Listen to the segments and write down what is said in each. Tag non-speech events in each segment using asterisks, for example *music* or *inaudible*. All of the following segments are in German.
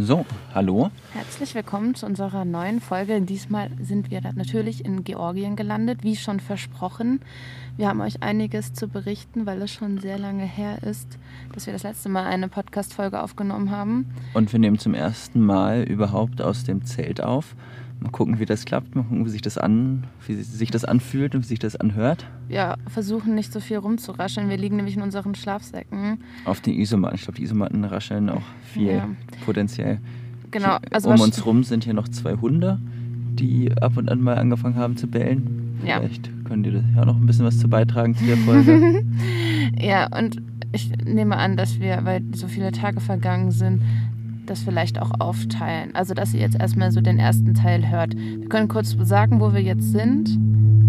So, hallo. Herzlich willkommen zu unserer neuen Folge. Diesmal sind wir natürlich in Georgien gelandet, wie schon versprochen. Wir haben euch einiges zu berichten, weil es schon sehr lange her ist, dass wir das letzte Mal eine Podcast-Folge aufgenommen haben. Und wir nehmen zum ersten Mal überhaupt aus dem Zelt auf. Mal gucken, wie das klappt, mal gucken, wie sich das, an, wie sich das anfühlt und wie sich das anhört. Ja, versuchen nicht so viel rumzurascheln. Wir liegen nämlich in unseren Schlafsäcken. Auf den Isomatten. Ich glaube, die Isomatten rascheln auch viel Ja. potenziell. Genau, also um uns rum sind hier noch zwei Hunde, die ab und an mal angefangen haben zu bellen. Ja. Vielleicht können die da ja noch ein bisschen was zu beitragen zu der Folge. *laughs* Ja, und ich nehme an, dass wir, weil so viele Tage vergangen sind, das vielleicht auch aufteilen. Also, dass ihr jetzt erstmal so den ersten Teil hört. Wir können kurz sagen, wo wir jetzt sind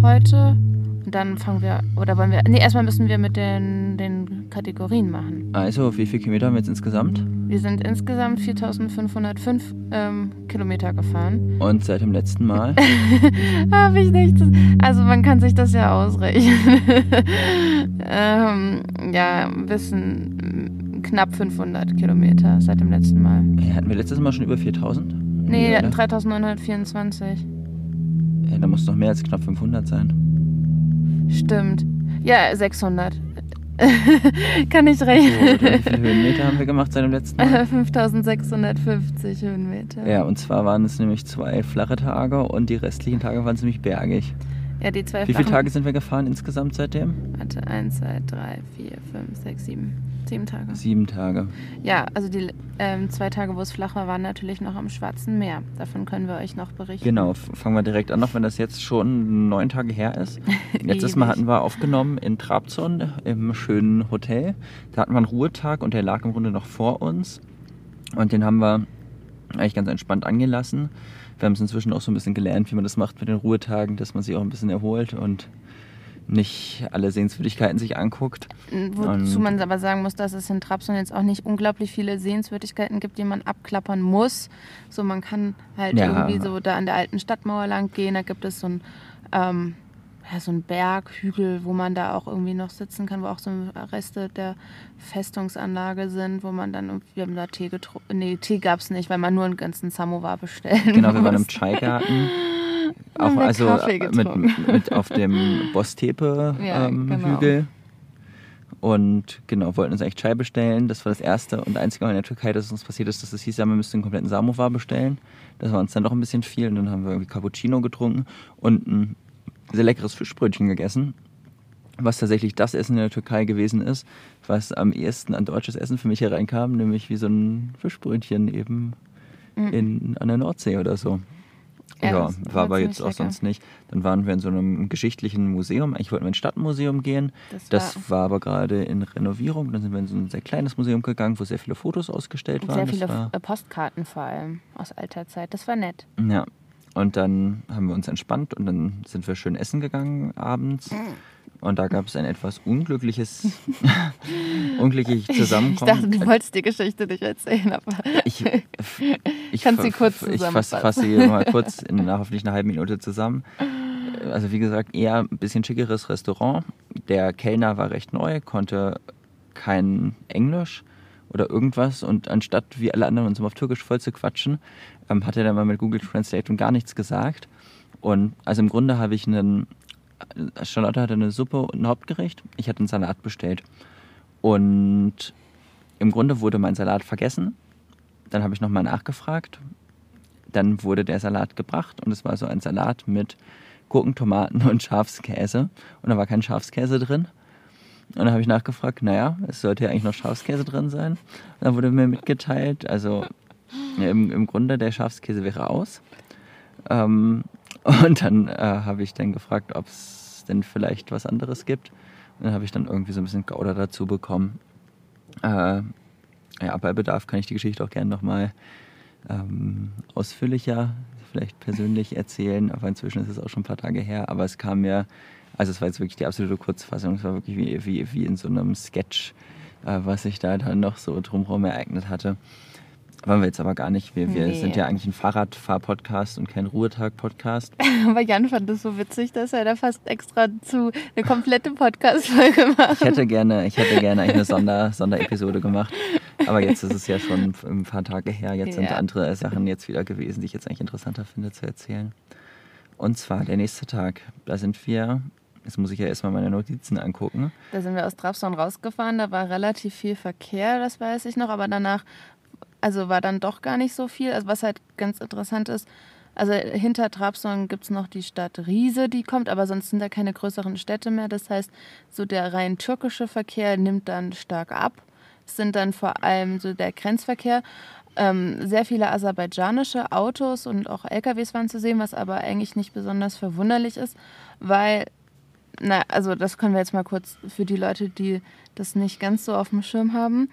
heute. Und dann fangen wir, oder wollen wir, nee, erstmal müssen wir mit den, den Kategorien machen. also, wie viele Kilometer haben wir jetzt insgesamt? Wir sind insgesamt 4505 ähm, Kilometer gefahren. Und seit dem letzten Mal? *laughs* Habe ich nicht. Also man kann sich das ja ausrechnen. *laughs* ähm, ja, ein bisschen mm, knapp 500 Kilometer seit dem letzten Mal. Ja, hatten wir letztes Mal schon über 4000? Nee, oder? 3924. Ja, da muss doch mehr als knapp 500 sein. Stimmt. Ja, 600. *laughs* kann ich rechnen. oder wie viele Höhenmeter haben wir gemacht seit dem letzten Mal? *laughs* 5650 Höhenmeter. Ja, und zwar waren es nämlich zwei flache Tage und die restlichen Tage waren ziemlich bergig. Ja, die zwei Wie viele Tage sind wir gefahren insgesamt seitdem? Warte, 1, 2, 3, 4, 5, 6, 7. Sieben Tage. Sieben Tage. Ja, also die ähm, zwei Tage, wo es flach war, waren natürlich noch am Schwarzen Meer. Davon können wir euch noch berichten. Genau, fangen wir direkt an, auch wenn das jetzt schon neun Tage her ist. *laughs* Letztes Mal hatten wir aufgenommen in Trabzon im schönen Hotel. Da hatten wir einen Ruhetag und der lag im Grunde noch vor uns. Und den haben wir eigentlich ganz entspannt angelassen. Wir haben es inzwischen auch so ein bisschen gelernt, wie man das macht mit den Ruhetagen, dass man sich auch ein bisschen erholt und nicht alle Sehenswürdigkeiten sich anguckt. Wozu Und- man aber sagen muss, dass es in Trabzon jetzt auch nicht unglaublich viele Sehenswürdigkeiten gibt, die man abklappern muss. So, man kann halt Ja. irgendwie so da an der alten Stadtmauer lang gehen. Da gibt es so ein, ähm, ja, so ein Berg, Hügel, wo man da auch irgendwie noch sitzen kann, wo auch so Reste der Festungsanlage sind, wo man dann, wir haben da Tee getrunken. Nee, Tee gab es nicht, weil man nur einen ganzen Samovar bestellen Genau, wir waren im. Chai-Garten. *laughs* Auch also Kaffee mit, getrunken. mit auf dem *laughs* Bostepe Ja, ähm, genau. Hügel. Und genau, wollten uns eigentlich Chai bestellen. Das war das erste und einzige Mal in der Türkei, dass es uns passiert ist, dass es hieß, ja, wir müssten einen kompletten Samovar bestellen. Das war uns dann doch ein bisschen viel. Und dann haben wir irgendwie Cappuccino getrunken und ein sehr leckeres Fischbrötchen gegessen. Was tatsächlich das Essen in der Türkei gewesen ist, was am ehesten an deutsches Essen für mich hereinkam, nämlich wie so ein Fischbrötchen eben in, an der Nordsee oder so. Mhm. Ja, Ja, war aber jetzt auch lecker. sonst nicht. Dann waren wir in so einem geschichtlichen Museum. Eigentlich wollten wir ins Stadtmuseum gehen. Das Das, war- war, aber gerade in Renovierung. Dann sind wir in so ein sehr kleines Museum gegangen, wo sehr viele Fotos ausgestellt waren. sehr viele war, äh, Postkarten vor allem aus alter Zeit. Das war nett. ja. Und dann haben wir uns entspannt und dann sind wir schön essen gegangen abends. Und da gab es ein etwas unglückliches, *laughs* unglückliches Ich Zusammenkommen. dachte, du wolltest die Geschichte nicht erzählen, aber Ich, ich Kannst sie kurz Ich fasse zusammenfassen? fass sie mal kurz in hoffentlich einer halben Minute zusammen. Also wie gesagt, eher ein bisschen schickeres Restaurant. Der Kellner war recht neu, konnte kein Englisch oder irgendwas und anstatt wie alle anderen uns immer auf Türkisch voll zu quatschen, ähm, hat er dann mal mit Google Translate und gar nichts gesagt. Und also im Grunde habe ich einen, Charlotte hatte eine Suppe und ein Hauptgericht, ich hatte einen Salat bestellt. Und im Grunde wurde mein Salat vergessen. Dann habe ich nochmal nachgefragt. Dann wurde der Salat gebracht und es war so ein Salat mit Gurken, Tomaten und Schafskäse. Und da war kein Schafskäse drin. Und dann habe ich nachgefragt, naja, es sollte ja eigentlich noch Schafskäse drin sein. Und dann wurde mir mitgeteilt, also im, im Grunde der Schafskäse wäre aus. Ähm, und dann äh, habe ich dann gefragt, ob es denn vielleicht was anderes gibt. Und dann habe ich dann irgendwie so ein bisschen Gouda dazu bekommen. Äh, ja, bei Bedarf kann ich die Geschichte auch gerne nochmal ähm, ausführlicher, vielleicht persönlich erzählen. Aber inzwischen ist es auch schon ein paar Tage her. Aber es kam mir, also es war jetzt wirklich die absolute Kurzfassung. Es war wirklich wie, wie, wie in so einem Sketch, äh, was sich da dann noch so drumherum ereignet hatte. Wollen wir jetzt aber gar nicht. Wir, wir Nee. sind ja eigentlich ein Fahrradfahr-Podcast und kein Ruhetag-Podcast. *laughs* Aber Jan fand es so witzig, dass er da fast extra zu eine komplette Podcast-Folge macht. Ich hätte gerne, ich hätte gerne eine Sonder, Sonderepisode gemacht. Aber jetzt ist es ja schon ein paar Tage her. Jetzt sind Ja. andere Sachen jetzt wieder gewesen, die ich jetzt eigentlich interessanter finde zu erzählen. Und zwar der nächste Tag. Da sind wir, jetzt muss ich ja erstmal meine Notizen angucken. Da sind wir aus Trabzon rausgefahren, da war relativ viel Verkehr, das weiß ich noch, aber danach, also war dann doch gar nicht so viel. Also was halt ganz interessant ist, also hinter Trabzon gibt es noch die Stadt Riese, die kommt, aber sonst sind da keine größeren Städte mehr. Das heißt, so der rein türkische Verkehr nimmt dann stark ab. Es sind dann vor allem so der Grenzverkehr. Ähm, sehr viele aserbaidschanische Autos und auch LKWs waren zu sehen, was aber eigentlich nicht besonders verwunderlich ist, weil na, also das können wir jetzt mal kurz für die Leute, die das nicht ganz so auf dem Schirm haben.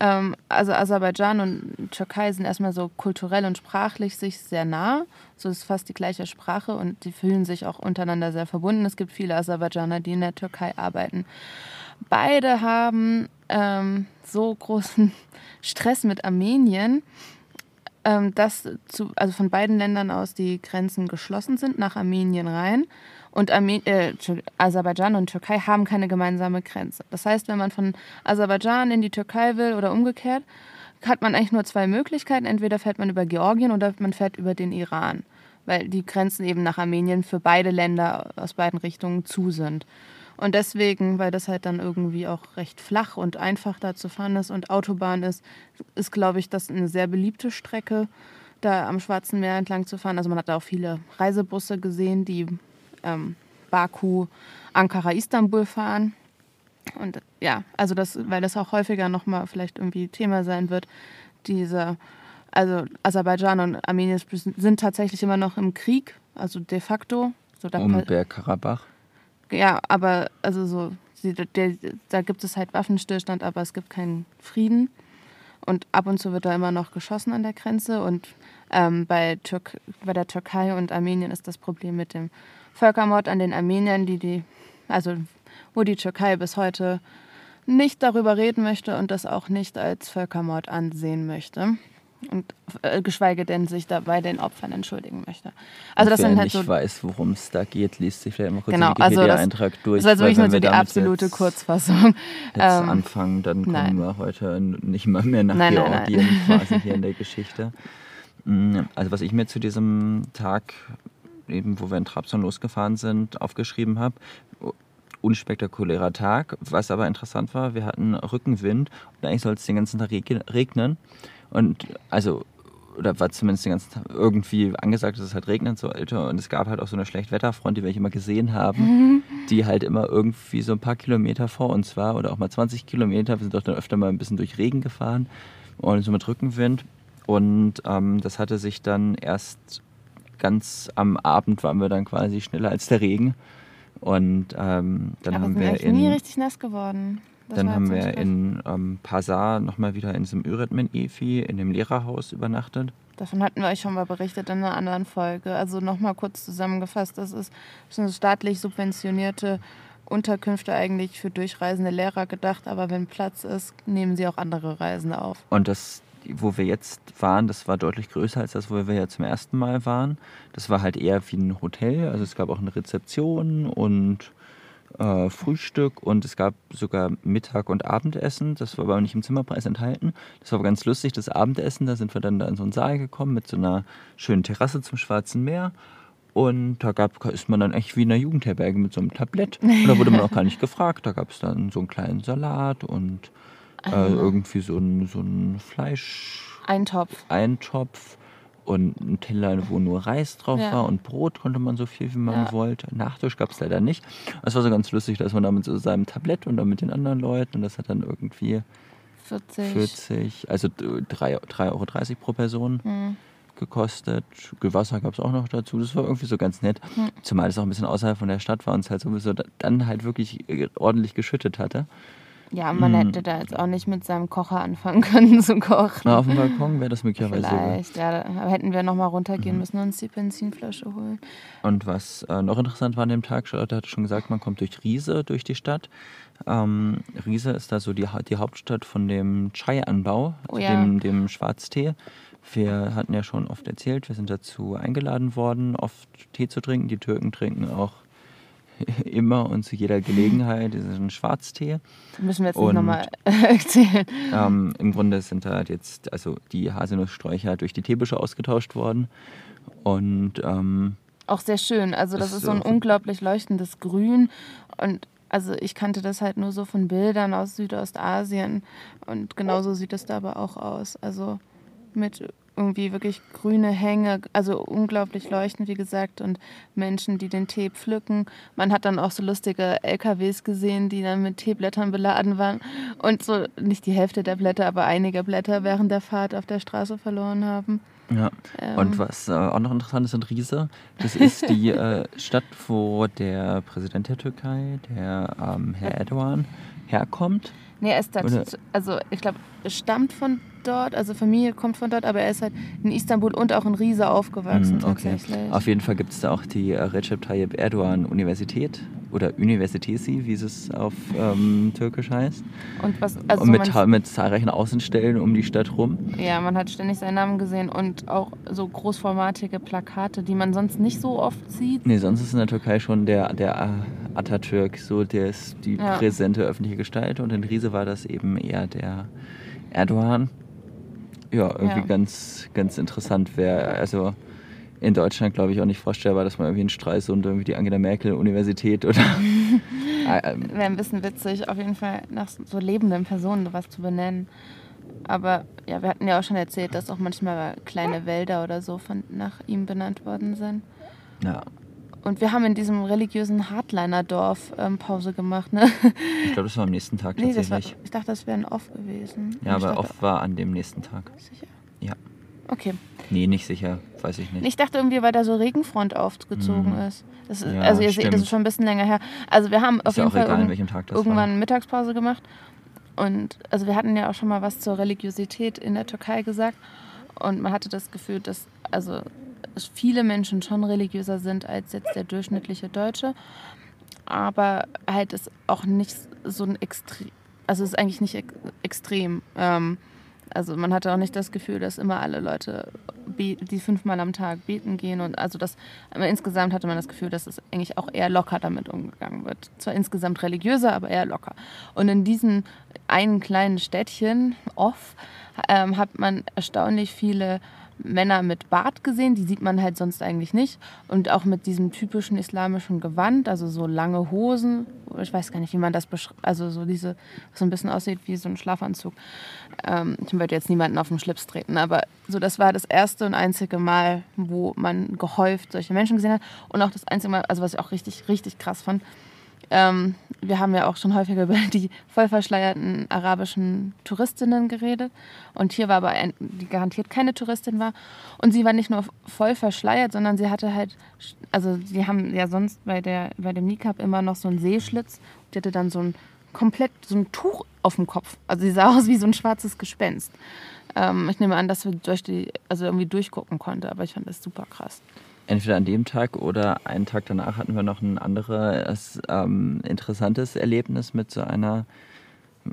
Ähm, also Aserbaidschan und Türkei sind erstmal so kulturell und sprachlich sich sehr nah. So ist fast die gleiche Sprache und die fühlen sich auch untereinander sehr verbunden. Es gibt viele Aserbaidschaner, die in der Türkei arbeiten. Beide haben ähm, so großen *laughs* Stress mit Armenien, ähm, dass zu, also von beiden Ländern aus die Grenzen geschlossen sind nach Armenien rein. Und Arme äh, Aserbaidschan und Türkei haben keine gemeinsame Grenze. Das heißt, wenn man von Aserbaidschan in die Türkei will oder umgekehrt, hat man eigentlich nur zwei Möglichkeiten. Entweder fährt man über Georgien oder man fährt über den Iran, weil die Grenzen eben nach Armenien für beide Länder aus beiden Richtungen zu sind. Und deswegen, weil das halt dann irgendwie auch recht flach und einfach da zu fahren ist und Autobahn ist, ist, glaube ich, das eine sehr beliebte Strecke, da am Schwarzen Meer entlang zu fahren. Also man hat da auch viele Reisebusse gesehen, die ähm, Baku, Ankara, Istanbul fahren. Und ja, also das, weil das auch häufiger nochmal vielleicht irgendwie Thema sein wird, diese, also Aserbaidschan und Armenien sind tatsächlich immer noch im Krieg, also de facto. So da Um Bergkarabach. Ja, aber also so, sie- der, da gibt es halt Waffenstillstand, aber es gibt keinen Frieden. Und ab und zu wird da immer noch geschossen an der Grenze. Und ähm, bei, bei der Türkei und Armenien ist das Problem mit dem Völkermord an den Armeniern, die die, also wo die Türkei bis heute nicht darüber reden möchte und das auch nicht als Völkermord ansehen möchte. Und äh, geschweige denn sich da bei den Opfern entschuldigen möchte. Also das Wer sind halt nicht so weiß, worum es da geht, liest sich vielleicht mal kurz Genau, den also Wikipedia-Eintrag durch. Das jetzt weil wirklich nur so die absolute Kurzfassung. Jetzt Ähm, anfangen, dann kommen nein. wir heute nicht mal mehr nach Nein, nein, nein. Georgien quasi hier in der *laughs* Geschichte. Mm, Also was ich mir zu diesem Tag, eben wo wir in Trabzon losgefahren sind, aufgeschrieben habe, unspektakulärer Tag. Was aber interessant war, wir hatten Rückenwind und eigentlich soll es den ganzen Tag reg- regnen. Und also, oder war zumindest den ganzen Tag irgendwie angesagt, dass es halt regnen sollte. Und es gab halt auch so eine Schlechtwetterfront, die wir immer gesehen haben, *laughs* die halt immer irgendwie so ein paar Kilometer vor uns war oder auch mal 20 Kilometer. Wir sind doch dann öfter mal ein bisschen durch Regen gefahren und so mit Rückenwind. Und ähm, das hatte sich dann erst ganz am Abend waren wir dann quasi schneller als der Regen. Und ähm, dann aber haben sind wir nie richtig nass geworden. Das dann haben wir in ähm, Pasar nochmal wieder in diesem Üretmen Efi, in dem Lehrerhaus übernachtet. Davon hatten wir euch schon mal berichtet in einer anderen Folge. Also nochmal kurz zusammengefasst, das ist sind staatlich subventionierte Unterkünfte eigentlich für durchreisende Lehrer gedacht, aber wenn Platz ist, nehmen sie auch andere Reisende auf. Und das, wo wir jetzt waren, das war deutlich größer als das, wo wir ja zum ersten Mal waren. Das war halt eher wie ein Hotel. Also es gab auch eine Rezeption und äh, Frühstück und es gab sogar Mittag- und Abendessen. Das war aber nicht im Zimmerpreis enthalten. Das war aber ganz lustig, das Abendessen. Da sind wir dann da in so einen Saal gekommen mit so einer schönen Terrasse zum Schwarzen Meer. Und da gab, ist man dann echt wie in einer Jugendherberge mit so einem Tablett. Und da wurde man auch gar nicht *laughs* gefragt. Da gab es dann so einen kleinen Salat und äh, irgendwie so ein, so ein Fleisch, Eintopf. Eintopf und ein Teller, wo nur Reis drauf Ja. war und Brot konnte man so viel, wie man Ja. wollte. Nachtisch gab es leider nicht. Das war so ganz lustig, dass man da mit so seinem Tablett und dann mit den anderen Leuten und das hat dann irgendwie 40. 40, also 3,30 Euro pro Person Hm. gekostet. Wasser gab es auch noch dazu. Das war irgendwie so ganz nett. Hm. Zumal es auch ein bisschen außerhalb von der Stadt war und es halt sowieso da- dann halt wirklich äh, ordentlich geschüttet hatte. Ja, man Hm. hätte da jetzt auch nicht mit seinem Kocher anfangen *laughs* können zu kochen. Na, auf dem Balkon wäre das möglicherweise. Vielleicht, ja, da hätten wir nochmal runtergehen Mhm. müssen und uns die Benzinflasche holen. Und was äh, noch interessant war an dem Tag, Charlotte hatte schon gesagt, man kommt durch Riese durch die Stadt. Ähm, Riese ist da so die, die Hauptstadt von dem Chai-Anbau, Oh ja. dem, dem Schwarztee. Wir hatten ja schon oft erzählt, wir sind dazu eingeladen worden, oft Tee zu trinken. Die Türken trinken auch *laughs* immer und zu jeder Gelegenheit diesen Schwarztee. Müssen wir jetzt nochmal *laughs* erzählen. Ähm, Im Grunde sind da jetzt also die Haselnusssträucher durch die Teebüsche ausgetauscht worden. Und ähm, Auch sehr schön. Also das Ist ist so ein unglaublich leuchtendes Grün. Und also ich kannte das halt nur so von Bildern aus Südostasien. Und genauso sieht es da aber auch aus. Also mit irgendwie wirklich grüne Hänge, also unglaublich leuchtend, wie gesagt, und Menschen, die den Tee pflücken. Man hat dann auch so lustige LKWs gesehen, die dann mit Teeblättern beladen waren und so nicht die Hälfte der Blätter, aber einige Blätter während der Fahrt auf der Straße verloren haben. ja. Ähm, Und was äh, auch noch interessant ist in Riese, das ist die *laughs* äh, Stadt, wo der Präsident der Türkei, der ähm, Herr Erdogan, herkommt. Nee, er ist da, Oder- also ich glaube, stammt von dort, also Familie kommt von dort, aber er ist halt in Istanbul und auch in Riese aufgewachsen Hm, okay. tatsächlich. Auf jeden Fall gibt es da auch die äh, Recep Tayyip Erdogan Universität oder Universitesi, wie es auf ähm, Türkisch heißt. und was, also und mit, man, mit zahlreichen Außenstellen um die Stadt rum. ja, man hat ständig seinen Namen gesehen und auch so großformatige Plakate, die man sonst nicht so oft sieht. Nee, sonst ist in der Türkei schon der, der äh, Atatürk so der ist die Ja. präsente öffentliche Gestalt und in Riese war das eben eher der Erdogan. Ja, irgendwie Ja. ganz, ganz interessant wäre. Also in Deutschland glaube ich auch nicht vorstellbar, dass man irgendwie in Stralsund irgendwie die Angela Merkel Universität oder Äh, *laughs* ähm, Wäre ein bisschen witzig, auf jeden Fall nach so lebenden Personen sowas zu benennen. Aber ja, wir hatten ja auch schon erzählt, dass auch manchmal kleine Wälder oder so von, nach ihm benannt worden sind. ja, Und wir haben in diesem religiösen Hardliner-Dorf ähm, Pause gemacht, ne? ich glaube, das war am nächsten Tag Nee, war, tatsächlich. ich dachte, das wäre ein Off gewesen. ja, aber dachte, oft war an dem nächsten Tag. Sicher? Ja. Okay. Nee, nicht sicher, weiß ich nicht. Ich dachte irgendwie, weil da so Regenfront aufgezogen Hm. ist. Das ist Ja, also ihr seht, das stimmt. ist schon ein bisschen länger her. Also wir haben auf ist ja jeden Fall egal, irgend- welchem Tag das irgendwann Mittagspause gemacht. Und also wir hatten ja auch schon mal was zur Religiosität in der Türkei gesagt. Und man hatte das Gefühl, dass also viele Menschen schon religiöser sind als jetzt der durchschnittliche Deutsche. Aber halt ist auch nicht so ein extrem, also ist eigentlich nicht ex extrem. Ähm, also man hatte auch nicht das Gefühl, dass immer alle Leute, die fünfmal am Tag beten gehen und also das, aber insgesamt hatte man das Gefühl, dass es eigentlich auch eher locker damit umgegangen wird. Zwar insgesamt religiöser, aber eher locker. Und in diesem einen kleinen Städtchen, Off, ähm, hat man erstaunlich viele Männer mit Bart gesehen, die sieht man halt sonst eigentlich nicht. Und auch mit diesem typischen islamischen Gewand, also so lange Hosen. Ich weiß gar nicht, wie man das beschreibt. Also so diese, was so ein bisschen aussieht wie so ein Schlafanzug. Ähm, ich wollte jetzt niemanden auf den Schlips treten, aber so das war das erste und einzige Mal, wo man gehäuft solche Menschen gesehen hat. Und auch das einzige Mal, also was ich auch richtig, richtig krass fand, ähm, wir haben ja auch schon häufiger über die voll verschleierten arabischen Touristinnen geredet. Und hier war aber ein, die garantiert keine Touristin war. Und sie war nicht nur voll verschleiert, sondern sie hatte halt, also sie haben ja sonst bei, der, bei dem Niqab immer noch so einen Seeschlitz. Die hatte dann so ein komplett, so ein Tuch auf dem Kopf. Also sie sah *laughs* aus wie so ein schwarzes Gespenst. Ähm, ich nehme an, dass wir durch die, also irgendwie durchgucken konnte, aber ich fand das super krass. Entweder an dem Tag oder einen Tag danach hatten wir noch ein anderes ähm, interessantes Erlebnis mit so einer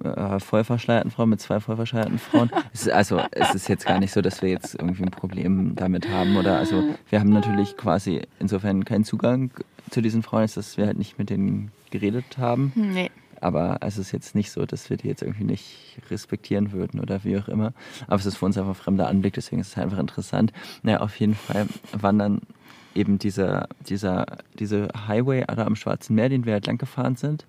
äh, voll verschleierten Frau, mit zwei voll verschleierten Frauen. *laughs* es ist, also es ist jetzt gar nicht so, dass wir jetzt irgendwie ein Problem damit haben. Oder also wir haben natürlich quasi insofern keinen Zugang zu diesen Frauen, ist, dass wir halt nicht mit denen geredet haben. Nee. Aber es ist jetzt nicht so, dass wir die jetzt irgendwie nicht respektieren würden oder wie auch immer. Aber es ist für uns einfach ein fremder Anblick, deswegen ist es einfach interessant. Naja, auf jeden Fall waren dann eben dieser, dieser, diese Highway da am Schwarzen Meer, den wir halt lang gefahren sind.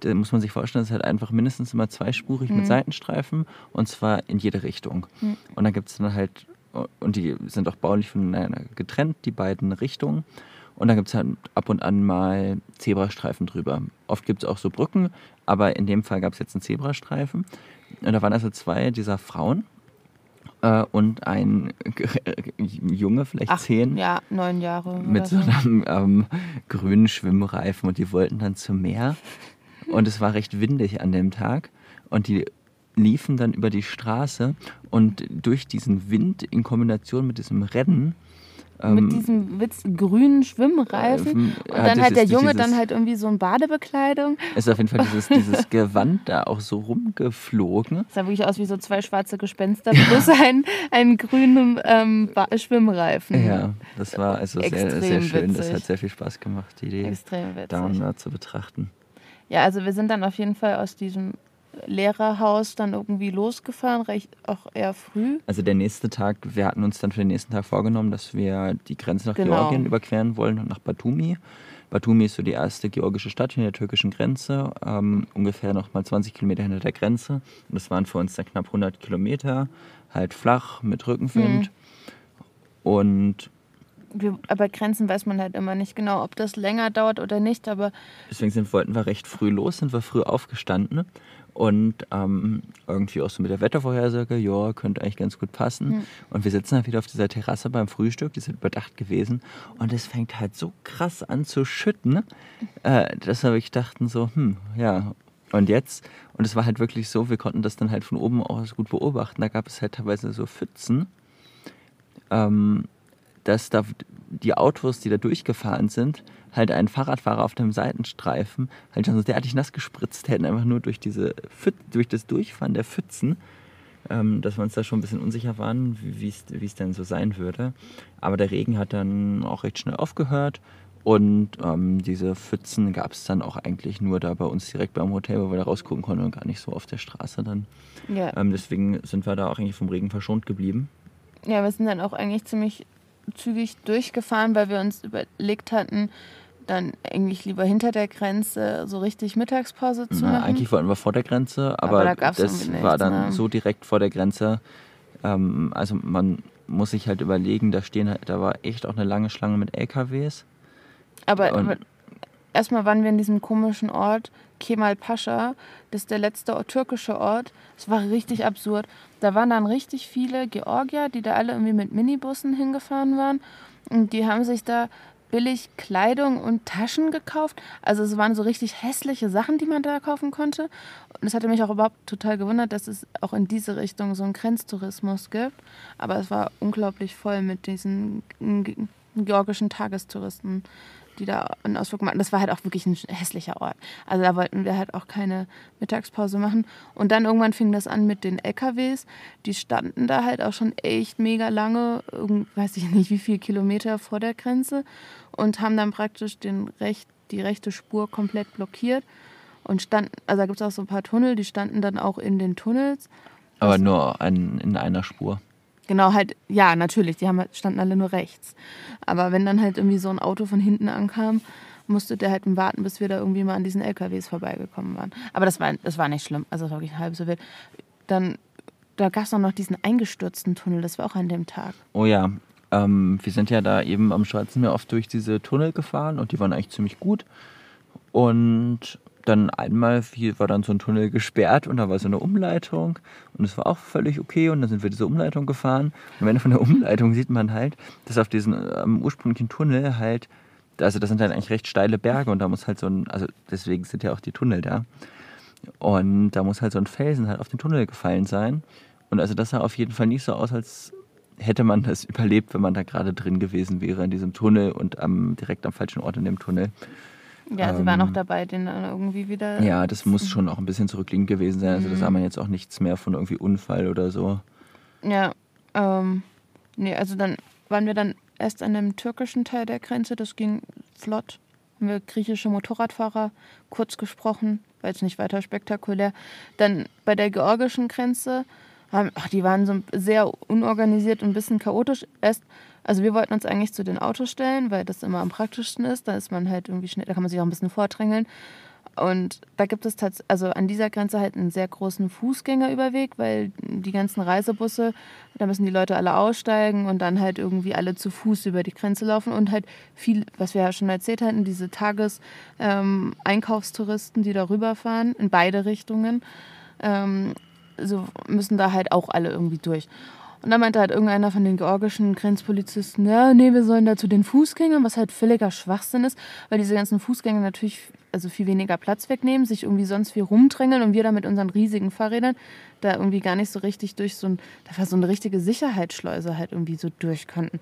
Da muss man sich vorstellen, das ist halt einfach mindestens immer zweispurig mit Seitenstreifen und zwar in jede Richtung. Und dann gibt es dann halt, und die sind auch baulich voneinander getrennt, die beiden Richtungen. Und dann gibt es halt ab und an mal Zebrastreifen drüber. Oft gibt es auch so Brücken, aber in dem Fall gab es jetzt einen Zebrastreifen. Und da waren also zwei dieser Frauen äh, und ein Junge, vielleicht Ach, zehn, ja, neun Jahre. mit so einem ähm, grünen Schwimmreifen. Und die wollten dann zum Meer. Und es war recht windig an dem Tag. Und die liefen dann über die Straße und durch diesen Wind in Kombination mit diesem Rennen mit diesem Witz grünen Schwimmreifen. Und dann das hat der Junge dann halt irgendwie so eine Badebekleidung. Ist auf jeden Fall dieses, dieses *laughs* Gewand da auch so rumgeflogen. Das sah wirklich aus wie so zwei schwarze Gespenster plus ein, einen grünen ähm, Schwimmreifen. Ja, das war also sehr, Extrem sehr schön. Das witzig. hat sehr viel Spaß gemacht, die Idee Extrem witzig. zu betrachten. Ja, also wir sind dann auf jeden Fall aus diesem Lehrerhaus dann irgendwie losgefahren, recht auch eher früh. Also der nächste Tag, wir hatten uns dann für den nächsten Tag vorgenommen, dass wir die Grenze nach Genau. Georgien überqueren wollen und nach Batumi. Batumi ist so die erste georgische Stadt hinter der türkischen Grenze, ähm, ungefähr noch mal 20 Kilometer hinter der Grenze. Und das waren für uns dann knapp 100 Kilometer, halt flach mit Rückenwind. Und Wir, aber Grenzen weiß man halt immer nicht genau, ob das länger dauert oder nicht. Aber deswegen sind, wollten wir recht früh los, sind wir früh aufgestanden und ähm, irgendwie auch so mit der Wettervorhersage, ja, könnte eigentlich ganz gut passen. Und wir sitzen halt wieder auf dieser Terrasse beim Frühstück, die ist halt überdacht gewesen. Und es fängt halt so krass an zu schütten, äh, dass wir wirklich dachten so, hm, ja, und jetzt, und es war halt wirklich so, wir konnten das dann halt von oben aus gut beobachten, da gab es halt teilweise so Pfützen, ähm, dass da die Autos, die da durchgefahren sind, halt einen Fahrradfahrer auf dem Seitenstreifen halt schon so derartig nass gespritzt hätten, einfach nur durch, diese durch das Durchfahren der Pfützen, ähm, dass wir uns da schon ein bisschen unsicher waren, wie wie es wie es denn so sein würde. Aber der Regen hat dann auch recht schnell aufgehört und ähm, diese Pfützen gab es dann auch eigentlich nur da bei uns direkt beim Hotel, wo wir da rausgucken konnten und gar nicht so auf der Straße dann. ja, Ähm, deswegen sind wir da auch eigentlich vom Regen verschont geblieben. ja, wir sind dann auch eigentlich ziemlich zügig durchgefahren, weil wir uns überlegt hatten, dann eigentlich lieber hinter der Grenze so richtig Mittagspause zu Na, machen. eigentlich wollten wir vor der Grenze, Aber aber, da das irgendwie war nichts, dann ne? so direkt vor der Grenze. Ähm, also man muss sich halt überlegen, da stehen halt, da war echt auch eine lange Schlange mit LKWs. Aber, aber erstmal waren wir in diesem komischen Ort, Kemal Pascha. Das ist der letzte türkische Ort. Es war richtig absurd. Da waren dann richtig viele Georgier, die da alle irgendwie mit Minibussen hingefahren waren. Und die haben sich da billig Kleidung und Taschen gekauft. Also es waren so richtig hässliche Sachen, die man da kaufen konnte. Und es hatte mich auch überhaupt total gewundert, dass es auch in diese Richtung so einen Grenztourismus gibt. Aber es war unglaublich voll mit diesen ge- georgischen Tagestouristen, die da einen Ausflug machen. Das war halt auch wirklich ein hässlicher Ort. Also da wollten wir halt auch keine Mittagspause machen. Und dann irgendwann fing das an mit den LKWs. Die standen da halt auch schon echt mega lange, weiß ich nicht wie viele Kilometer vor der Grenze und haben dann praktisch den recht, die rechte Spur komplett blockiert. Und standen, also da gibt es auch so ein paar Tunnel, die standen dann auch in den Tunnels. Aber nur ein, in einer Spur. Genau, halt, ja, natürlich, die haben, halt- standen alle nur rechts. Aber wenn dann halt irgendwie so ein Auto von hinten ankam, musste der halt warten, bis wir da irgendwie mal an diesen LKWs vorbeigekommen waren. Aber das war, das war nicht schlimm, also das war wirklich halb so wild. Dann, da gab es auch noch diesen eingestürzten Tunnel, das war auch an dem Tag. Oh ja, ähm, wir sind ja da eben am Schwarzen Meer oft durch diese Tunnel gefahren und die waren eigentlich ziemlich gut. Und dann einmal hier war dann so ein Tunnel gesperrt und da war so eine Umleitung und es war auch völlig okay und dann sind wir diese Umleitung gefahren. Und am Ende von der Umleitung sieht man halt, dass auf diesen ähm, ursprünglichen Tunnel halt, also das sind halt eigentlich recht steile Berge und da muss halt so ein, also deswegen sind ja auch die Tunnel da. Und da muss halt so ein Felsen halt auf den Tunnel gefallen sein. Und also das sah auf jeden Fall nicht so aus, als hätte man das *laughs* überlebt, wenn man da gerade drin gewesen wäre in diesem Tunnel und am, direkt am falschen Ort in dem Tunnel. Ja, sie waren Ähm, auch dabei, den dann irgendwie wieder. Ja, das muss schon auch ein bisschen zurückliegend gewesen sein. Also da sah man jetzt auch nichts mehr von irgendwie Unfall oder so. Ja, ähm, nee, also dann waren wir dann erst an dem türkischen Teil der Grenze, das ging flott. Haben wir griechische Motorradfahrer kurz gesprochen, war jetzt nicht weiter spektakulär. Dann bei der georgischen Grenze, haben, ach, die waren so sehr unorganisiert und ein bisschen chaotisch. Erst, also wir wollten uns eigentlich zu den Autos stellen, weil das immer am praktischsten ist. Da ist man halt irgendwie schnell, da kann man sich auch ein bisschen vordrängeln. Und da gibt es tatsächlich, also an dieser Grenze halt einen sehr großen Fußgängerüberweg, weil die ganzen Reisebusse, da müssen die Leute alle aussteigen und dann halt irgendwie alle zu Fuß über die Grenze laufen und halt viel, was wir ja schon erzählt hatten, diese Tages-Einkaufstouristen, die da rüberfahren, in beide Richtungen, ähm, so müssen da halt auch alle irgendwie durch. Und dann meinte halt irgendeiner von den georgischen Grenzpolizisten, ja, nee, wir sollen da zu den Fußgängern, was halt völliger Schwachsinn ist, weil diese ganzen Fußgänger natürlich also viel weniger Platz wegnehmen, sich irgendwie sonst viel rumdrängeln und wir da mit unseren riesigen Fahrrädern da irgendwie gar nicht so richtig durch so ein, da war so eine richtige Sicherheitsschleuse halt irgendwie so durch konnten.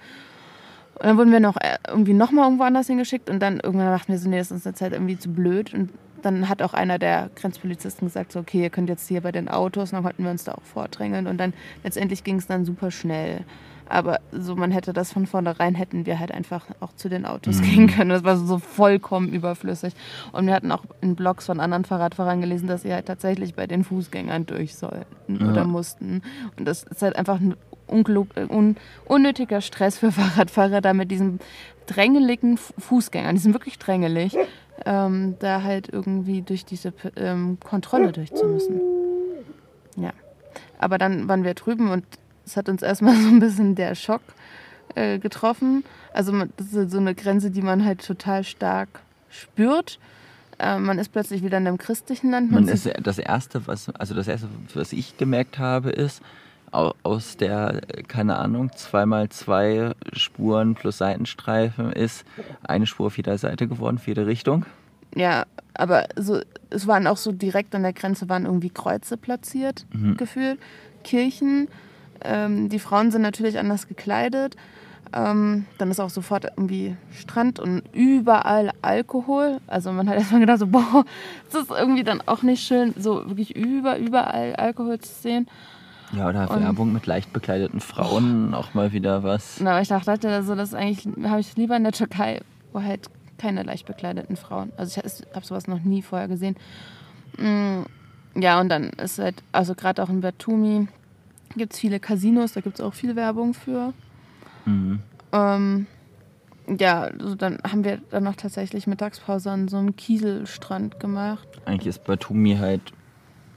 Und dann wurden wir noch äh, irgendwie nochmal irgendwo anders hingeschickt und dann irgendwann dachten wir so, nee, das ist jetzt halt irgendwie zu blöd. Und dann hat auch einer der Grenzpolizisten gesagt, so, okay, ihr könnt jetzt hier bei den Autos, und dann konnten wir uns da auch vordrängeln und dann letztendlich ging es dann super schnell. Aber so, man hätte das von vornherein, hätten wir halt einfach auch zu den Autos Mhm. gehen können. Das war so vollkommen überflüssig. Und wir hatten auch in Blogs von anderen Fahrradfahrern gelesen, dass sie halt tatsächlich bei den Fußgängern durch sollten Ja. oder mussten. Und das ist halt einfach ein un unnötiger Stress für Fahrradfahrer, da mit diesen drängeligen Fu- Fußgängern, die sind wirklich drängelig, ähm, da halt irgendwie durch diese ähm, Kontrolle durchzumüssen. Ja. Aber dann waren wir drüben und es hat uns erstmal *laughs* so ein bisschen der Schock äh, getroffen. Also man, das ist so eine Grenze, die man halt total stark spürt. Äh, man ist plötzlich wieder in einem christlichen Land. Man sieht- ist das erste, was also das erste, was ich gemerkt habe, ist aus der keine Ahnung zweimal zwei Spuren plus Seitenstreifen ist eine Spur auf jeder Seite geworden für jede Richtung. Ja, aber so, es waren auch so direkt an der Grenze waren irgendwie Kreuze platziert, Mhm. gefühlt, Kirchen. Ähm, die Frauen sind natürlich anders gekleidet. Ähm, dann ist auch sofort irgendwie Strand und überall Alkohol. Also man hat *laughs* erstmal gedacht, so, boah, das ist irgendwie dann auch nicht schön, so wirklich über, überall Alkohol zu sehen. Ja, oder Und- Werbung mit leicht bekleideten Frauen, auch mal wieder was. Na, aber ich dachte, also, das ist eigentlich habe ich lieber in der Türkei, wo halt keine leicht bekleideten Frauen. Also ich habe sowas noch nie vorher gesehen. Mm, Ja, und dann ist halt, also gerade auch in Batumi gibt es viele Casinos, da gibt es auch viel Werbung für. Mhm. Ähm, ja, also dann haben wir dann noch tatsächlich Mittagspause an so einem Kieselstrand gemacht. Eigentlich ist Batumi halt,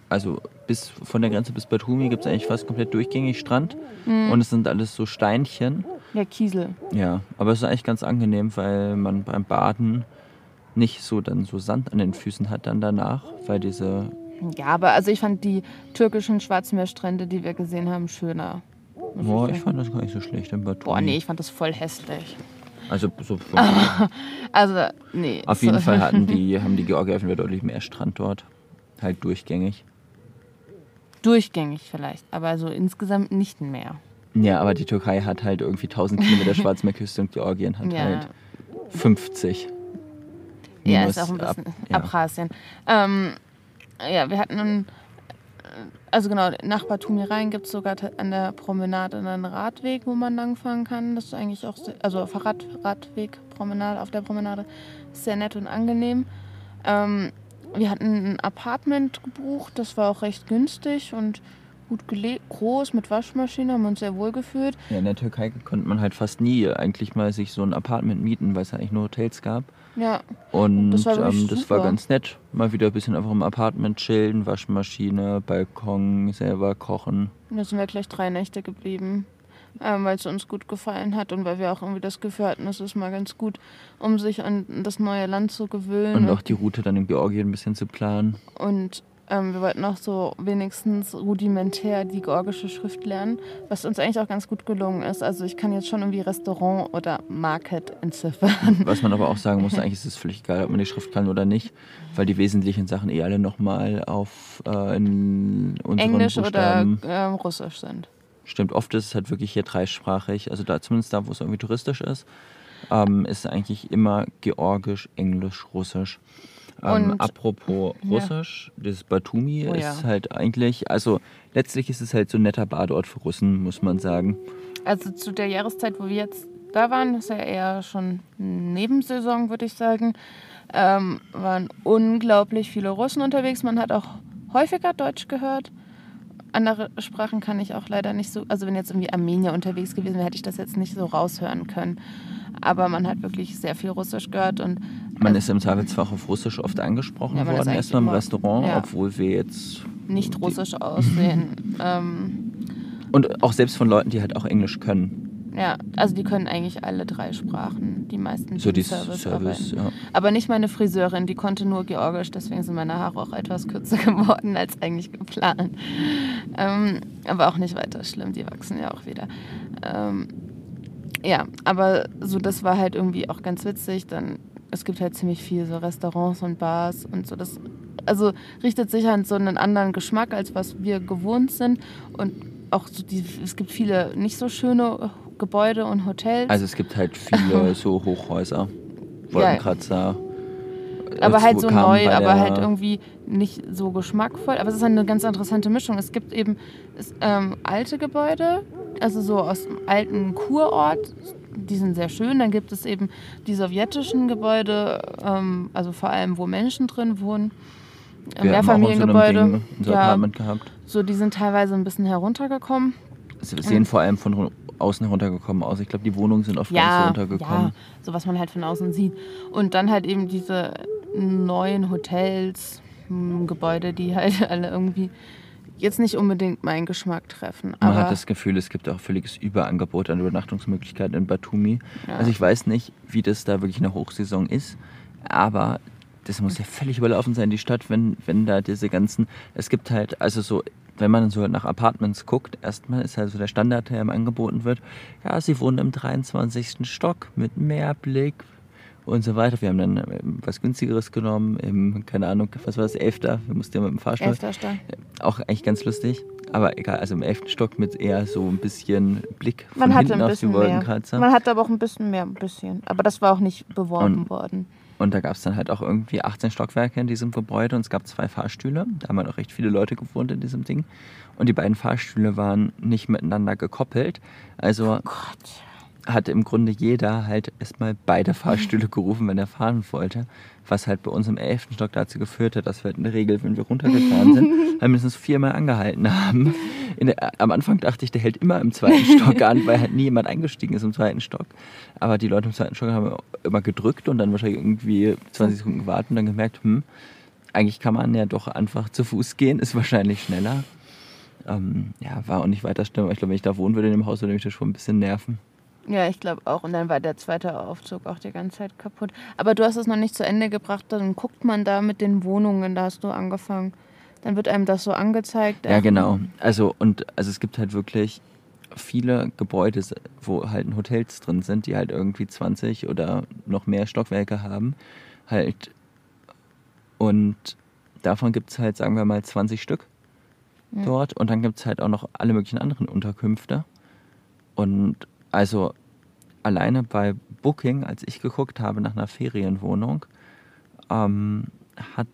also bis von der Grenze bis Batumi gibt es eigentlich fast komplett durchgängig Strand Mhm. und es sind alles so Steinchen. Ja, Kiesel. Ja, aber es ist eigentlich ganz angenehm, weil man beim Baden nicht so dann so Sand an den Füßen hat dann danach, weil diese Ja, aber also ich fand die türkischen Schwarzmeerstrände, die wir gesehen haben, schöner. Boah, ich fand das gar nicht so schlecht in Batumi. Boah, nee, ich fand das voll hässlich. Also so *laughs* Also, nee. auf jeden Fall hatten *laughs* die, haben die Georgier offenbar deutlich mehr Strand dort. Halt durchgängig. Durchgängig vielleicht, aber so insgesamt nicht mehr. Ja, aber die Türkei hat halt irgendwie 1000 Kilometer *laughs* Schwarzmeerküste und Georgien hat Ja. halt 50. Ja, ist auch ein bisschen ab- ja. Ähm, ja, wir hatten, einen- also genau, nach Batumi rein gibt es sogar an der Promenade einen Radweg, wo man langfahren kann. Das ist eigentlich auch, sehr, also Fahrrad, Radweg, Promenade, auf der Promenade, ist sehr nett und angenehm. Ähm, wir hatten ein Apartment gebucht, das war auch recht günstig und gut gelegt, groß mit Waschmaschine, haben uns sehr wohl gefühlt. Ja, in der Türkei konnte man halt fast nie eigentlich mal sich so ein Apartment mieten, weil es eigentlich nur Hotels gab. Ja, Und Das war ähm, das war ganz nett. Mal wieder ein bisschen einfach im Apartment chillen, Waschmaschine, Balkon, selber kochen. Und da sind wir gleich drei Nächte geblieben, ähm, weil es uns gut gefallen hat und weil wir auch irgendwie das Gefühl hatten, es ist mal ganz gut, um sich an das neue Land zu gewöhnen. Und auch die Route dann in Georgien ein bisschen zu planen. Und ähm, wir wollten auch so wenigstens rudimentär die georgische Schrift lernen, was uns eigentlich auch ganz gut gelungen ist. Also ich kann jetzt schon irgendwie Restaurant oder Market entziffern. *laughs* Was man aber auch sagen muss, *laughs* eigentlich ist es völlig egal, ob man die Schrift kann oder nicht, weil die wesentlichen Sachen eh alle nochmal auf äh, in unseren Englisch oder Buchstaben. ähm, Russisch sind. Stimmt, oft ist es halt wirklich hier dreisprachig. Also da zumindest da, wo es irgendwie touristisch ist, ähm, ist eigentlich immer Georgisch, Englisch, Russisch. Ähm, Und- apropos Ja. Russisch, das Batumi Oh ist ja. halt eigentlich, also letztlich ist es halt so ein netter Badeort für Russen, muss man sagen. Also zu der Jahreszeit, wo wir jetzt da waren, ist ja eher schon Nebensaison, würde ich sagen, ähm, waren unglaublich viele Russen unterwegs. Man hat auch häufiger Deutsch gehört. Andere Sprachen kann ich auch leider nicht so, also wenn jetzt irgendwie Armenier unterwegs gewesen wäre, hätte ich das jetzt nicht so raushören können. Aber man hat wirklich sehr viel Russisch gehört und Man ist im Zweifelsfall auf Russisch oft angesprochen Ja, worden, erstmal im Restaurant, ja. obwohl wir jetzt. nicht russisch aussehen. ähm, Und auch selbst von Leuten, die halt auch Englisch können. Ja, also die können eigentlich alle drei Sprachen, die meisten So die Service, Service, ja. Aber nicht meine Friseurin, die konnte nur Georgisch, deswegen sind meine Haare auch etwas kürzer *laughs* geworden als eigentlich geplant. Ähm, aber auch nicht weiter schlimm, die wachsen ja auch wieder. Ähm, ja, aber so das war halt irgendwie auch ganz witzig. Dann es gibt halt ziemlich viel so Restaurants und Bars und so das also richtet sich an so einen anderen Geschmack als was wir gewohnt sind und auch so die, es gibt viele nicht so schöne Gebäude und Hotels. Also es gibt halt viele *laughs* so Hochhäuser, Wolkenkratzer. aber Äh, halt so neu, aber halt irgendwie nicht so geschmackvoll. Aber es ist eine ganz interessante Mischung. Es gibt eben es, ähm, alte Gebäude, also so aus dem alten Kurort, die sind sehr schön. Dann gibt es eben die sowjetischen Gebäude, ähm, also vor allem, wo Menschen drin wohnen. Wir haben auch in so einem Mehrfamiliengebäude. Ding ja, gehabt. so die sind teilweise ein bisschen heruntergekommen. Sie sehen vor allem von außen heruntergekommen aus. Ich glaube, die Wohnungen sind oft ganz so Ja, runtergekommen. ja, so was man halt von außen sieht. Und dann halt eben diese neuen Hotels, hm, Gebäude, die halt *laughs* alle irgendwie jetzt nicht unbedingt meinen Geschmack treffen. Man hat das Gefühl, es gibt auch völliges Überangebot an Übernachtungsmöglichkeiten in Batumi. Ja. Also ich weiß nicht, wie das da wirklich in der Hochsaison ist, aber das muss ja völlig überlaufen sein, die Stadt, wenn, wenn da diese ganzen, es gibt halt, also so, wenn man so nach Apartments guckt, erstmal ist halt so der Standard, der ihm angeboten wird, ja, sie wohnen im 23. Stock mit Meerblick und so weiter. Wir haben dann ähm, was günstigeres genommen, im, keine Ahnung, was war das, 11. Wir mussten ja mit dem Fahrstuhl. elfter Stock. Auch eigentlich ganz lustig. Aber egal, also im elften Stock mit eher so ein bisschen Blick von Man hinten auf die. Wolkenkratzer. Man hatte aber auch ein bisschen mehr, ein bisschen. Aber das war auch nicht beworben Und- worden. Und da gab es dann halt auch irgendwie 18 Stockwerke in diesem Gebäude und es gab zwei Fahrstühle. Da haben halt auch recht viele Leute gewohnt in diesem Ding. Und die beiden Fahrstühle waren nicht miteinander gekoppelt. Also Gott. hat im Grunde jeder halt erstmal beide Fahrstühle *laughs* gerufen, wenn er fahren wollte. Was halt bei uns im 11. Stock dazu geführt hat, dass wir halt in der Regel, wenn wir runtergefahren sind, *laughs* halt mindestens viermal angehalten haben. Der, am Anfang dachte ich, der hält immer im zweiten Stock an, weil halt nie jemand eingestiegen ist im zweiten Stock. Aber die Leute im zweiten Stock haben immer gedrückt und dann wahrscheinlich irgendwie 20 Sekunden gewartet und dann gemerkt, hm, eigentlich kann man ja doch einfach zu Fuß gehen, ist wahrscheinlich schneller. Ähm, ja, war auch nicht weiter schlimm. aber Ich glaube, wenn ich da wohnen würde in dem Haus, würde mich das schon ein bisschen nerven. Ja, ich glaube auch. Und dann war der zweite Aufzug auch die ganze Zeit kaputt. Aber du hast es noch nicht zu Ende gebracht. Dann guckt man da mit den Wohnungen, da hast du angefangen. Dann wird einem das so angezeigt. Ja, genau. Also und also es gibt halt wirklich viele Gebäude, wo halt Hotels drin sind, die halt irgendwie 20 oder noch mehr Stockwerke haben. Halt. Und davon gibt es halt, sagen wir mal, 20 Stück Ja. dort. Und dann gibt es halt auch noch alle möglichen anderen Unterkünfte. Und also alleine bei Booking, als ich geguckt habe nach einer Ferienwohnung, ähm, hat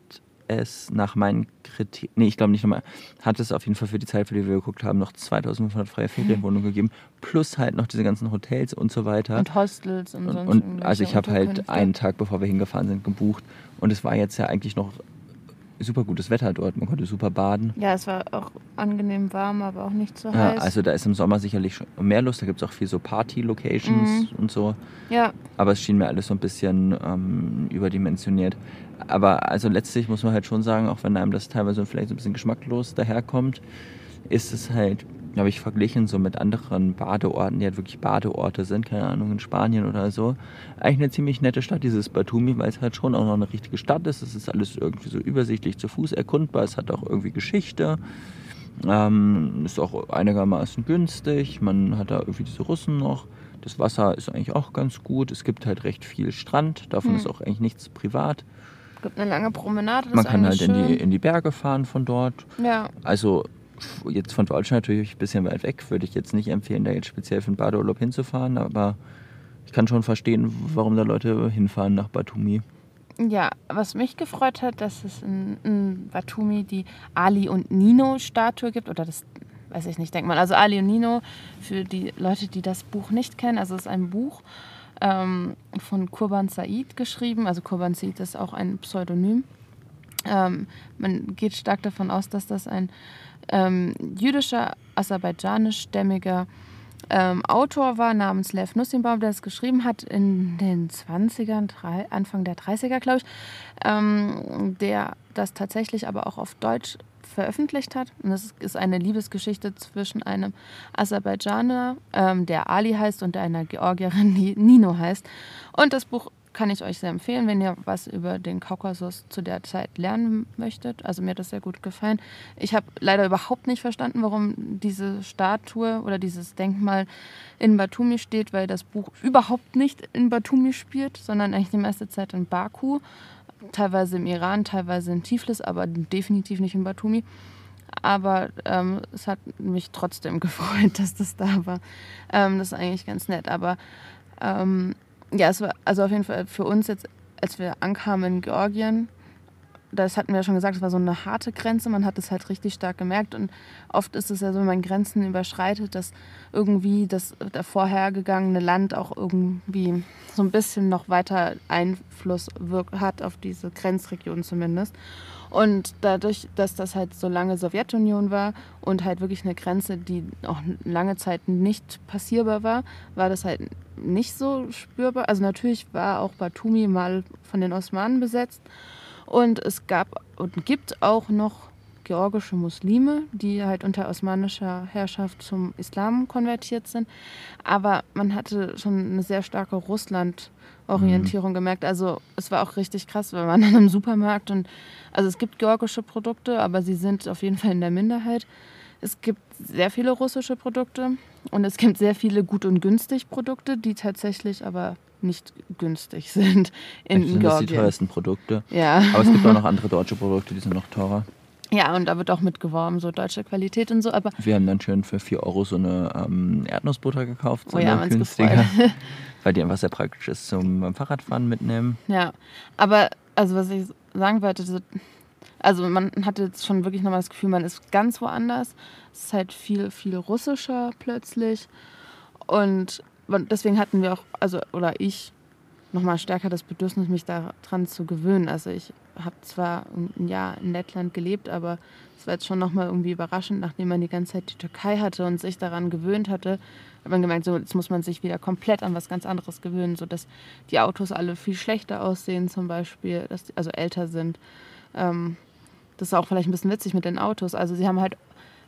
es nach meinen Kriterien, nee, ich glaube nicht nochmal, hat es auf jeden Fall für die Zeit, für die wir geguckt haben, noch 2500 freie Ferienwohnungen gegeben, plus halt noch diese ganzen Hotels und so weiter. Und Hostels und, Und, sonst und also ich habe halt einen Tag, bevor wir hingefahren sind, gebucht. Und es war jetzt ja eigentlich noch super gutes Wetter dort. Man konnte super baden. Ja, es war auch angenehm warm, aber auch nicht so Ja, heiß. also da ist im Sommer sicherlich mehr Lust. Da gibt es auch viel so Party-Locations und so. ja, Aber es schien mir alles so ein bisschen ähm, überdimensioniert. Aber also letztlich muss man halt schon sagen, auch wenn einem das teilweise vielleicht so ein bisschen geschmacklos daherkommt, ist es halt, habe ich verglichen so mit anderen Badeorten, die halt wirklich Badeorte sind, keine Ahnung, in Spanien oder so, eigentlich eine ziemlich nette Stadt, dieses Batumi, weil es halt schon auch noch eine richtige Stadt ist. Es ist alles irgendwie so übersichtlich zu Fuß erkundbar, es hat auch irgendwie Geschichte. Ähm, ist auch einigermaßen günstig. Man hat da irgendwie diese Russen noch. Das Wasser ist eigentlich auch ganz gut. Es gibt halt recht viel Strand. Davon Hm. ist auch eigentlich nichts privat. gibt eine lange Promenade. Das Man ist kann halt eigentlich in die, schön. in die Berge fahren von dort. Ja, Also jetzt von Deutschland natürlich ein bisschen weit weg. Würde ich jetzt nicht empfehlen, da jetzt speziell für einen Badeurlaub hinzufahren. Aber ich kann schon verstehen, warum da Leute hinfahren nach Batumi. Ja, was mich gefreut hat, dass es in, in Batumi die Ali und Nino-Statue gibt. Oder das weiß ich nicht, denkt man. Also Ali und Nino, für die Leute, die das Buch nicht kennen, also es ist ein Buch ähm, von Kurban Said geschrieben. Also Kurban Said ist auch ein Pseudonym. Ähm, man geht stark davon aus, dass das ein ähm, jüdischer, aserbaidschanischstämmiger ähm, Autor war namens Lev Nussimbaum, der es geschrieben hat in den 20ern, drei, Anfang der 30er, glaube ich, ähm, der das tatsächlich aber auch auf Deutsch veröffentlicht hat. Und das ist eine Liebesgeschichte zwischen einem Aserbaidschaner, ähm, der Ali heißt, und einer Georgierin, die Nino heißt. Und das Buch kann ich euch sehr empfehlen, wenn ihr was über den Kaukasus zu der Zeit lernen möchtet. Also mir hat das sehr gut gefallen. Ich habe leider überhaupt nicht verstanden, warum diese Statue oder dieses Denkmal in Batumi steht, weil das Buch überhaupt nicht in Batumi spielt, sondern eigentlich die meiste Zeit in Baku, teilweise im Iran, teilweise in Tiflis, aber definitiv nicht in Batumi. aber ähm, es hat mich trotzdem *laughs* gefreut, dass das da war. Ähm, das ist eigentlich ganz nett. Aber ähm, ja, es war also auf jeden Fall für uns jetzt, als wir ankamen in Georgien, das hatten wir ja schon gesagt, es war so eine harte Grenze, man hat es halt richtig stark gemerkt und oft ist es ja so, wenn man Grenzen überschreitet, dass irgendwie das vorhergegangene Land auch irgendwie so ein bisschen noch weiter Einfluss hat auf diese Grenzregion zumindest. Und dadurch, dass das halt so lange Sowjetunion war und halt wirklich eine Grenze, die auch lange Zeit nicht passierbar war, war das halt nicht so spürbar. Also natürlich war auch Batumi mal von den Osmanen besetzt und es gab und gibt auch noch georgische Muslime, die halt unter osmanischer Herrschaft zum Islam konvertiert sind. Aber man hatte schon eine sehr starke Russland- Orientierung mhm. gemerkt. Also es war auch richtig krass, wir waren *laughs* dann im Supermarkt und also es gibt georgische Produkte, aber sie sind auf jeden Fall in der Minderheit. Es gibt sehr viele russische Produkte und es gibt sehr viele gut und günstig Produkte, die tatsächlich aber nicht günstig sind in sind Georgien. Das die teuersten Produkte. Ja. Aber es gibt auch noch andere deutsche Produkte, die sind noch teurer. Ja, und da wird auch mitgeworben, so deutsche Qualität und so. Aber wir haben dann schön für 4 Euro so eine ähm, Erdnussbutter gekauft, so oh ja, eine günstige. *laughs* weil die einfach sehr praktisch ist zum Fahrradfahren mitnehmen. Ja, aber also was ich sagen wollte, also man hatte jetzt schon wirklich nochmal das Gefühl, man ist ganz woanders. Es ist halt viel, viel russischer plötzlich. Und deswegen hatten wir auch, also oder ich, nochmal stärker das Bedürfnis, mich daran zu gewöhnen. Also ich habe zwar ein Jahr in Lettland gelebt, aber es war jetzt schon nochmal irgendwie überraschend, nachdem man die ganze Zeit die Türkei hatte und sich daran gewöhnt hatte, hat man gemerkt, so jetzt muss man sich wieder komplett an was ganz anderes gewöhnen, sodass die Autos alle viel schlechter aussehen zum Beispiel, dass die, also älter sind. Ähm, das ist auch vielleicht ein bisschen witzig mit den Autos. Also sie haben halt,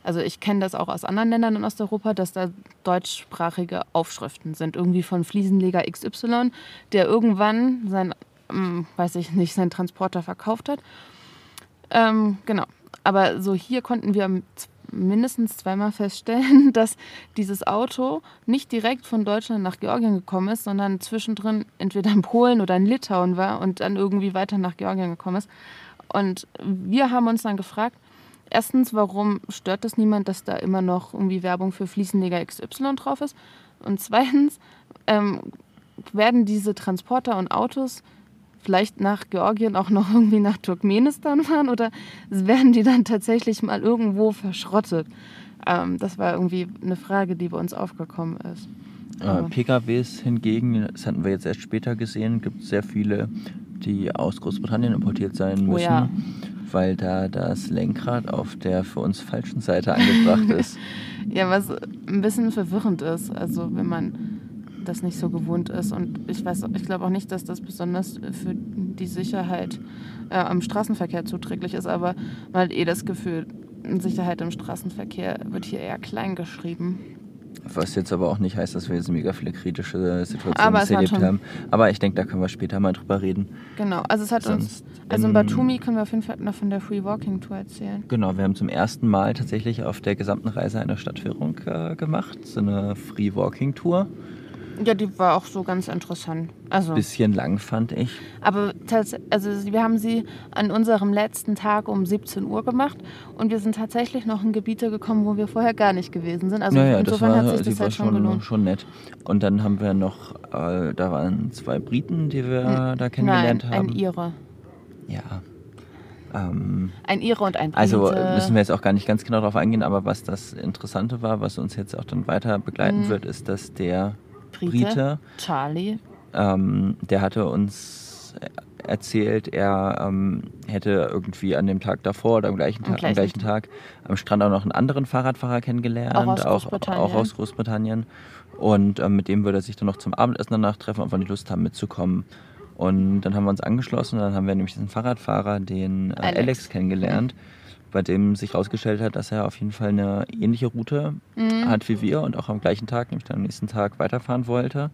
also ich kenne das auch aus anderen Ländern in Osteuropa, dass da deutschsprachige Aufschriften sind, irgendwie von Fliesenleger XY, der irgendwann sein, ähm, weiß ich nicht, seinen Transporter verkauft hat. Ähm, genau. Aber so hier konnten wir mindestens zweimal feststellen, *laughs* dass dieses Auto nicht direkt von Deutschland nach Georgien gekommen ist, sondern zwischendrin entweder in Polen oder in Litauen war und dann irgendwie weiter nach Georgien gekommen ist. Und wir haben uns dann gefragt, erstens, warum stört es niemand, dass da immer noch irgendwie Werbung für Fliesenleger XY drauf ist? Und zweitens, ähm, werden diese Transporter und Autos vielleicht nach Georgien auch noch *laughs* irgendwie nach Turkmenistan fahren oder werden die dann tatsächlich mal irgendwo verschrottet? Ähm, das war irgendwie eine Frage, die bei uns aufgekommen ist. Äh, PKWs hingegen, das hatten wir jetzt erst später gesehen, gibt es sehr viele, die aus Großbritannien importiert sein müssen, oh ja. weil da das Lenkrad auf der für uns falschen Seite angebracht *laughs* ist. ja, was ein bisschen verwirrend ist, also wenn man das nicht so gewohnt ist. Und ich weiß, ich glaube auch nicht, dass das besonders für die Sicherheit äh, am Straßenverkehr zuträglich ist, aber man hat eh das Gefühl, Sicherheit im Straßenverkehr wird hier eher klein geschrieben. Was jetzt aber auch nicht heißt, dass wir jetzt mega viele kritische Situationen erlebt haben. Aber ich denke, da können wir später mal drüber reden. Genau, also es hat Sonst uns, also in Batumi können wir auf jeden Fall noch von der Free Walking Tour erzählen. Genau, wir haben zum ersten Mal tatsächlich auf der gesamten Reise eine Stadtführung äh, gemacht, so eine Free Walking Tour. Ja, die war auch so ganz interessant. Also, Bisschen lang fand ich. Aber also wir haben sie an unserem letzten Tag um 17 Uhr gemacht und wir sind tatsächlich noch in Gebiete gekommen, wo wir vorher gar nicht gewesen sind. Also naja, insofern das war, hat sich das halt schon, gelohnt. schon nett. Und dann haben wir noch, äh, da waren zwei Briten, die wir hm, da kennengelernt nein, haben. ein Ire. Ja. Ähm, ein Ire und ein Brite. Also müssen wir jetzt auch gar nicht ganz genau darauf eingehen, aber was das Interessante war, was uns jetzt auch dann weiter begleiten hm. wird, ist, dass der Brite, Brite Charlie. Ähm, der hatte uns erzählt, er ähm, hätte irgendwie an dem Tag davor oder am gleichen, Tag, am gleichen Tag am Strand auch noch einen anderen Fahrradfahrer kennengelernt, auch aus Großbritannien. Auch, aus Großbritannien. Und ähm, mit dem würde er sich dann noch zum Abendessen danach treffen, ob wir die Lust haben mitzukommen. Und dann haben wir uns angeschlossen und dann haben wir nämlich diesen Fahrradfahrer, den äh, Alex. Alex. kennengelernt. Mhm bei dem sich herausgestellt hat, dass er auf jeden Fall eine ähnliche Route mhm. hat wie wir und auch am gleichen Tag, nämlich dann am nächsten Tag weiterfahren wollte.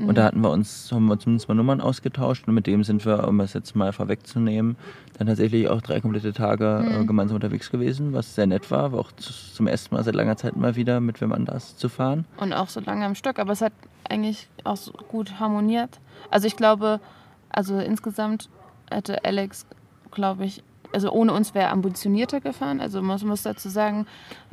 Mhm. Und da hatten wir uns, haben wir zumindest mal Nummern ausgetauscht und mit dem sind wir, um es jetzt mal vorwegzunehmen, dann tatsächlich auch drei komplette Tage äh, mhm. äh, gemeinsam unterwegs gewesen, was sehr nett war, war auch zum ersten Mal seit langer Zeit mal wieder mit wem anders zu fahren. Und auch so lange am Stück, aber es hat eigentlich auch so gut harmoniert. Also ich glaube, also insgesamt hätte Alex, glaube ich, also ohne uns wäre er ambitionierter gefahren. Also man muss dazu sagen,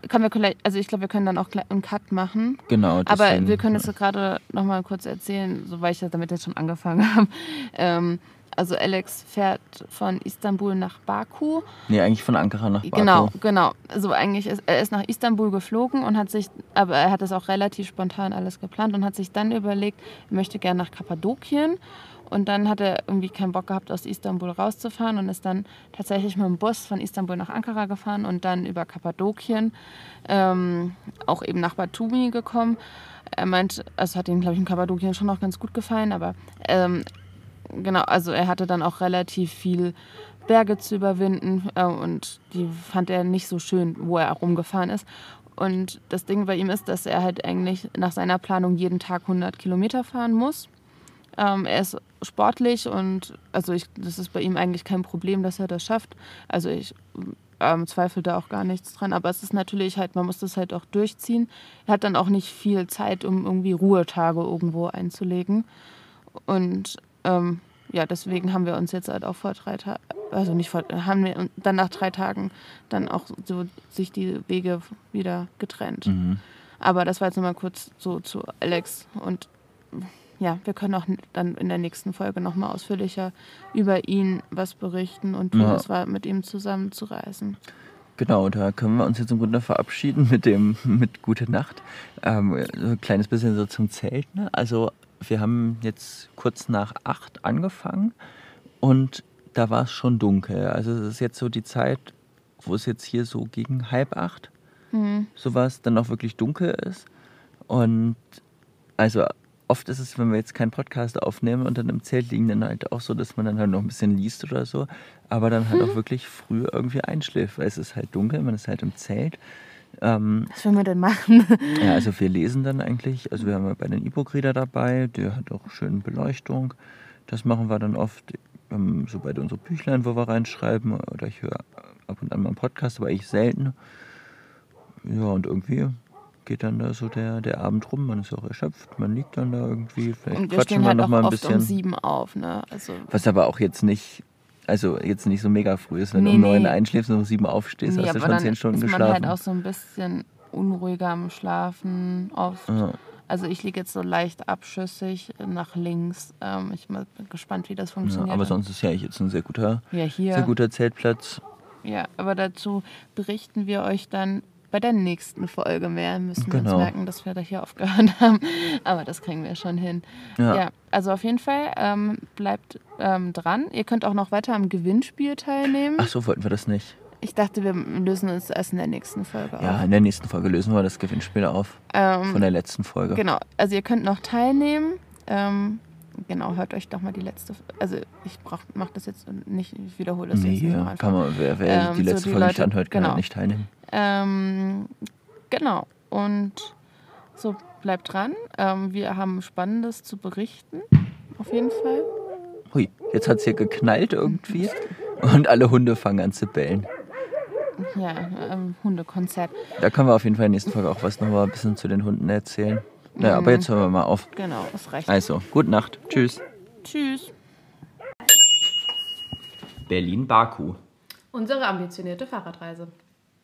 können wir also ich glaube, wir können dann auch einen Cut machen. Genau. Aber deswegen- wir können es gerade noch mal kurz erzählen, so weil ich ja damit jetzt schon angefangen *laughs* habe. Ähm, also Alex fährt von Istanbul nach Baku. Nee, eigentlich von Ankara nach Baku. Genau, genau. Also eigentlich ist er ist nach Istanbul geflogen und hat sich, aber er hat das auch relativ spontan alles geplant und hat sich dann überlegt, er möchte gerne nach Kappadokien. Und dann hat er irgendwie keinen Bock gehabt, aus Istanbul rauszufahren und ist dann tatsächlich mit dem Bus von Istanbul nach Ankara gefahren und dann über Kappadokien ähm, auch eben nach Batumi gekommen. Er meint, also hat ihm, glaube ich, in Kappadokien schon noch ganz gut gefallen, aber ähm, genau, also er hatte dann auch relativ viel Berge zu überwinden äh, und die fand er nicht so schön, wo er rumgefahren ist. Und das Ding bei ihm ist, dass er halt eigentlich nach seiner Planung jeden Tag 100 Kilometer fahren muss. Ähm, er ist sportlich und also ich, das ist bei ihm eigentlich kein Problem, dass er das schafft. Also ich ähm, zweifle da auch gar nichts dran. Aber es ist natürlich halt, man muss das halt auch durchziehen. Er hat dann auch nicht viel Zeit, um irgendwie Ruhetage irgendwo einzulegen. Und ähm, ja, deswegen haben wir uns jetzt halt auch vor drei Tagen, also nicht vor, haben wir dann nach drei Tagen dann auch so sich die Wege wieder getrennt. Mhm. Aber das war jetzt nochmal kurz so zu Alex. Und ja, wir können auch dann in der nächsten Folge nochmal ausführlicher über ihn was berichten und wie Ja. es war, mit ihm zusammen zu reisen. Genau, da können wir uns jetzt im Grunde verabschieden mit dem *laughs* mit Gute Nacht. Ähm, so ein kleines bisschen so zum Zelt. Ne? Also wir haben jetzt kurz nach acht angefangen und da war es schon dunkel. Also es ist jetzt so die Zeit, wo es jetzt hier so gegen halb acht Mhm. sowas dann auch wirklich dunkel ist. Und also oft ist es, wenn wir jetzt keinen Podcast aufnehmen und dann im Zelt liegen, dann halt auch so, dass man dann halt noch ein bisschen liest oder so, aber dann halt auch wirklich früh irgendwie einschläft, weil es ist halt dunkel, man ist halt im Zelt. Ähm, Was wollen wir denn machen? ja, also wir lesen dann eigentlich, also wir haben ja bei den E-Book-Reader dabei, der hat auch schön Beleuchtung. Das machen wir dann oft, ähm, so bei unseren Büchlein, wo wir reinschreiben, oder ich höre ab und an mal einen Podcast, aber ich selten. Ja, und irgendwie geht dann da so der, der Abend rum, man ist auch erschöpft, man liegt dann da irgendwie, vielleicht Und wir quatschen wir halt noch mal ein oft um bisschen. sieben auf, ne? Also Was aber auch jetzt nicht, also jetzt nicht so mega früh ist, wenn Nee, du um neun nee. einschläfst und um sieben aufstehst, nee, hast du schon zehn Stunden ist man geschlafen. halt auch so ein bisschen unruhiger am Schlafen oft. ja. Also ich liege jetzt so leicht abschüssig nach links. Ähm, ich bin gespannt, wie das Ja, funktioniert. aber sonst ist ja jetzt ein sehr guter, ja, sehr guter Zeltplatz. Ja, aber dazu berichten wir euch dann bei der nächsten Folge mehr. Müssen wir Genau. uns merken, dass wir da hier aufgehört *laughs* haben. Aber das kriegen wir schon hin. Ja. Ja, also auf jeden Fall ähm, bleibt ähm, dran. Ihr könnt auch noch weiter am Gewinnspiel teilnehmen. Ach so, wollten wir das nicht. Ich dachte, wir lösen es erst in der nächsten Folge Ja, auf. in der nächsten Folge lösen wir das Gewinnspiel auf. Ähm, Von der letzten Folge. Genau, also ihr könnt noch teilnehmen. Ähm, genau, hört euch doch mal die letzte. Also ich brauch, mach das jetzt nicht, ich wiederhole das jetzt Nee, nicht noch ja, kann man, wer, wer Ähm, die so letzte die Folge nicht Leute- anhört, kann genau. halt nicht teilnehmen. Ähm, genau. Und so bleibt dran. Ähm, wir haben Spannendes zu berichten. Auf jeden Fall. Hui, jetzt hat es hier geknallt irgendwie und alle Hunde fangen an zu bellen. Ja, ähm, Hundekonzert. Da können wir auf jeden Fall in der nächsten Folge auch was nochmal ein bisschen zu den Hunden erzählen. Naja, aber Mhm. jetzt hören wir mal auf. Genau, das reicht. Also, gute Nacht. Tschüss. Tschüss. Berlin-Baku. Unsere ambitionierte Fahrradreise.